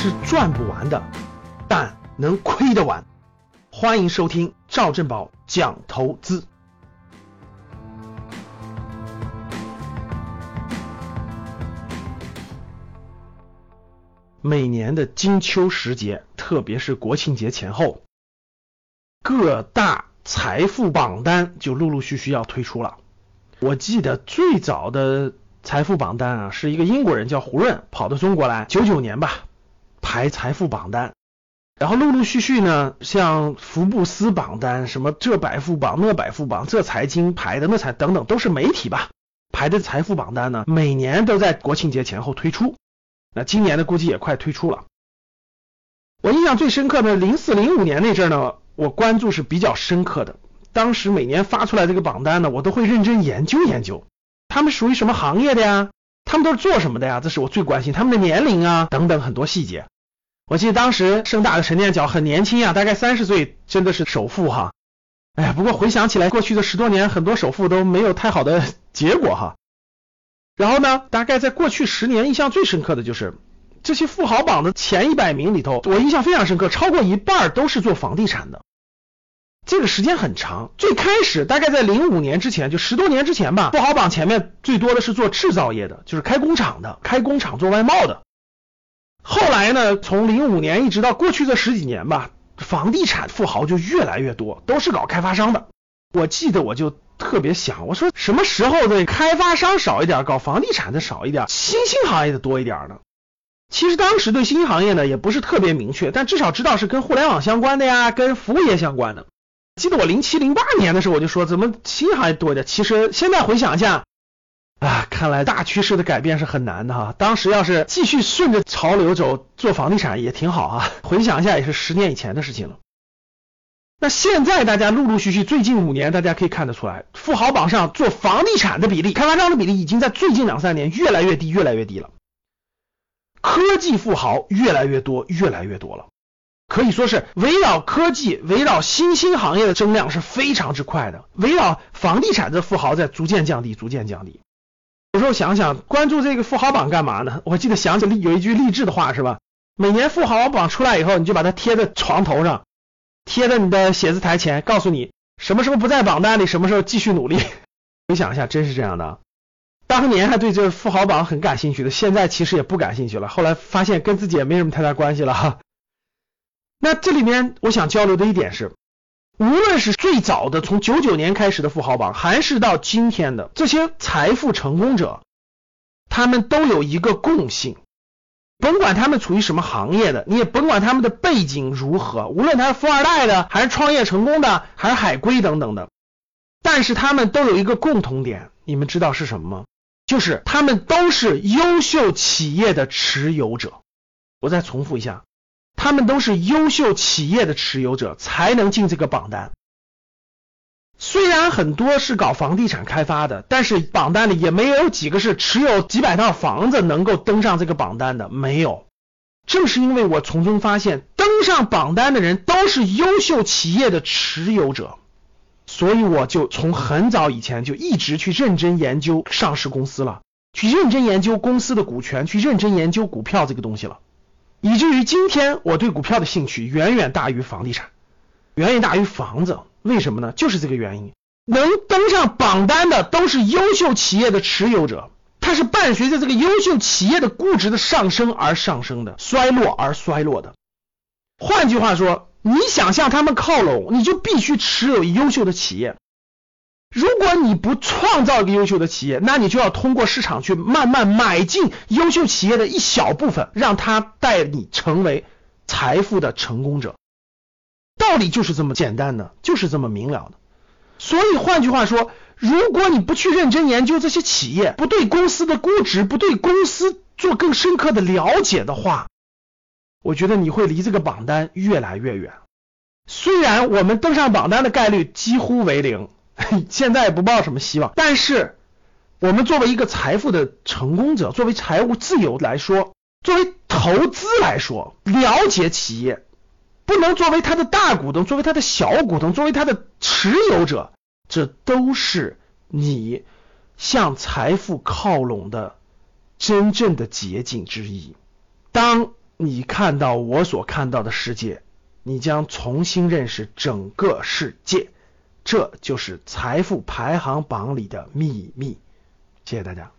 是赚不完的，但能亏得完。欢迎收听赵正宝讲投资。每年的金秋时节，特别是国庆节前后，各大财富榜单就陆陆续续要推出了。我记得最早的财富榜单啊，是一个英国人叫胡润跑到中国来，九九年吧，排财富榜单。然后陆陆续续呢，像福布斯榜单、什么这百富榜、那百富榜、这财经排的那财等等，都是媒体吧排的财富榜单呢，每年都在国庆节前后推出。那今年的估计也快推出了。我印象最深刻的，零四零五年那阵呢，我关注是比较深刻的。当时每年发出来这个榜单呢，我都会认真研究研究，他们属于什么行业的呀？他们都是做什么的呀？这是我最关心他们的年龄啊等等很多细节。我记得当时盛大的陈念角很年轻啊，大概三十岁，真的是首富哈。哎呀，不过回想起来，过去的十多年，很多首富都没有太好的结果哈。然后呢，大概在过去十年，印象最深刻的就是这些富豪榜的前一百名里头，我印象非常深刻，超过一半都是做房地产的。这个时间很长，最开始大概在零五年之前，就十多年之前吧，富豪榜前面最多的是做制造业的，就是开工厂的，开工厂做外贸的。后来呢，从零五年一直到过去这十几年吧，房地产富豪就越来越多，都是搞开发商的。我记得我就。特别想，我说什么时候的开发商少一点，搞房地产的少一点，新兴行业的多一点呢？其实当时对新兴行业呢也不是特别明确，但至少知道是跟互联网相关的呀，跟服务业相关的。记得我零七零八年的时候我就说，怎么新行业多一点？其实现在回想一下，啊，看来大趋势的改变是很难的哈。当时要是继续顺着潮流走，做房地产也挺好啊。回想一下，也是十年以前的事情了。那现在大家陆陆续续，最近五年大家可以看得出来，富豪榜上做房地产的比例、开发商的比例已经在最近两三年越来越低、越来越低了。科技富豪越来越多、越来越多了，可以说是围绕科技、围绕新兴行业的增量是非常之快的。围绕房地产的富豪在逐渐降低、逐渐降低。有时候想想，关注这个富豪榜干嘛呢？我记得想起有一句励志的话是吧？每年富豪榜出来以后，你就把它贴在床头上。贴在你的写字台前，告诉你什么时候不在榜单里，什么时候继续努力。回想一下，真是这样的。当年还对这富豪榜很感兴趣的，现在其实也不感兴趣了。后来发现跟自己也没什么太大关系了哈。那这里面我想交流的一点是，无论是最早的从九九年开始的富豪榜，还是到今天的这些财富成功者，他们都有一个共性。甭管他们处于什么行业的，你也甭管他们的背景如何，无论他是富二代的，还是创业成功的，还是海归等等的，但是他们都有一个共同点，你们知道是什么吗？就是他们都是优秀企业的持有者。我再重复一下，他们都是优秀企业的持有者，才能进这个榜单。虽然很多是搞房地产开发的，但是榜单里也没有几个是持有几百套房子能够登上这个榜单的，没有。正是因为我从中发现，登上榜单的人都是优秀企业的持有者，所以我就从很早以前就一直去认真研究上市公司了，去认真研究公司的股权，去认真研究股票这个东西了，以至于今天我对股票的兴趣远远大于房地产，远远大于房子。为什么呢？就是这个原因，能登上榜单的都是优秀企业的持有者，它是伴随着这个优秀企业的估值的上升而上升的，衰落而衰落的。换句话说，你想向他们靠拢，你就必须持有优秀的企业。如果你不创造一个优秀的企业，那你就要通过市场去慢慢买进优秀企业的一小部分，让它带你成为财富的成功者。道理就是这么简单的，就是这么明了的。所以换句话说，如果你不去认真研究这些企业，不对公司的估值，不对公司做更深刻的了解的话，我觉得你会离这个榜单越来越远。虽然我们登上榜单的概率几乎为零，现在也不抱什么希望，但是我们作为一个财富的成功者，作为财务自由来说，作为投资来说，了解企业。不能作为他的大股东，作为他的小股东，作为他的持有者，这都是你向财富靠拢的真正的捷径之一。当你看到我所看到的世界，你将重新认识整个世界。这就是财富排行榜里的秘密。谢谢大家。